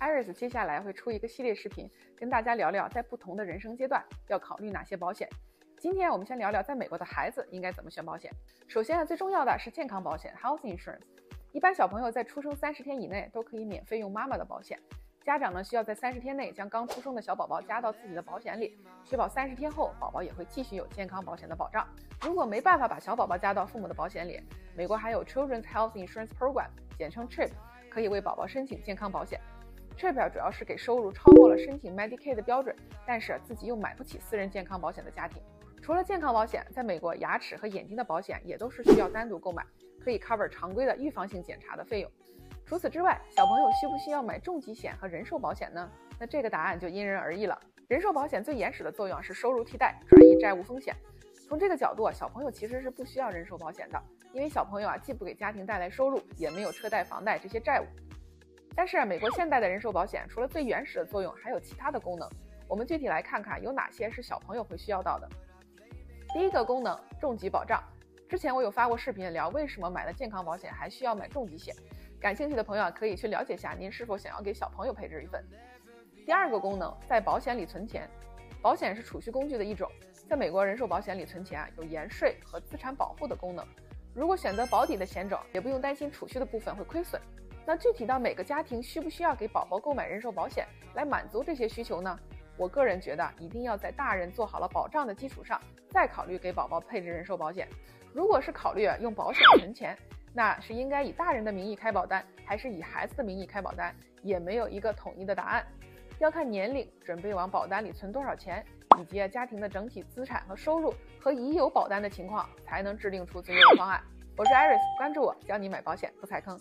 Iris 接下来会出一个系列视频，跟大家聊聊在不同的人生阶段要考虑哪些保险。今天我们先聊聊在美国的孩子应该怎么选保险。首先啊，最重要的是健康保险 （Health Insurance）。一般小朋友在出生三十天以内都可以免费用妈妈的保险。家长呢需要在三十天内将刚出生的小宝宝加到自己的保险里，确保三十天后宝宝也会继续有健康保险的保障。如果没办法把小宝宝加到父母的保险里，美国还有 Children's Health Insurance Program，简称 CHIP，可以为宝宝申请健康保险。CHIP 主要是给收入超过了申请 Medicaid 的标准，但是自己又买不起私人健康保险的家庭。除了健康保险，在美国牙齿和眼睛的保险也都是需要单独购买，可以 cover 常规的预防性检查的费用。除此之外，小朋友需不需要买重疾险和人寿保险呢？那这个答案就因人而异了。人寿保险最原始的作用是收入替代，转移债务风险。从这个角度啊，小朋友其实是不需要人寿保险的，因为小朋友啊既不给家庭带来收入，也没有车贷、房贷这些债务。但是美国现代的人寿保险除了最原始的作用，还有其他的功能。我们具体来看看有哪些是小朋友会需要到的。第一个功能，重疾保障。之前我有发过视频聊为什么买了健康保险还需要买重疾险，感兴趣的朋友可以去了解一下，您是否想要给小朋友配置一份。第二个功能，在保险里存钱。保险是储蓄工具的一种，在美国人寿保险里存钱啊，有延税和资产保护的功能。如果选择保底的险种，也不用担心储蓄的部分会亏损。那具体到每个家庭需不需要给宝宝购买人寿保险来满足这些需求呢？我个人觉得一定要在大人做好了保障的基础上，再考虑给宝宝配置人寿保险。如果是考虑用保险存钱，那是应该以大人的名义开保单，还是以孩子的名义开保单，也没有一个统一的答案，要看年龄、准备往保单里存多少钱，以及家庭的整体资产和收入和已有保单的情况，才能制定出最优的方案。我是 Iris，关注我，教你买保险不踩坑。